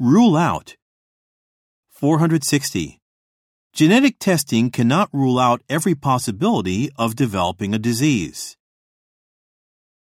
Rule out. 460. Genetic testing cannot rule out every possibility of developing a disease.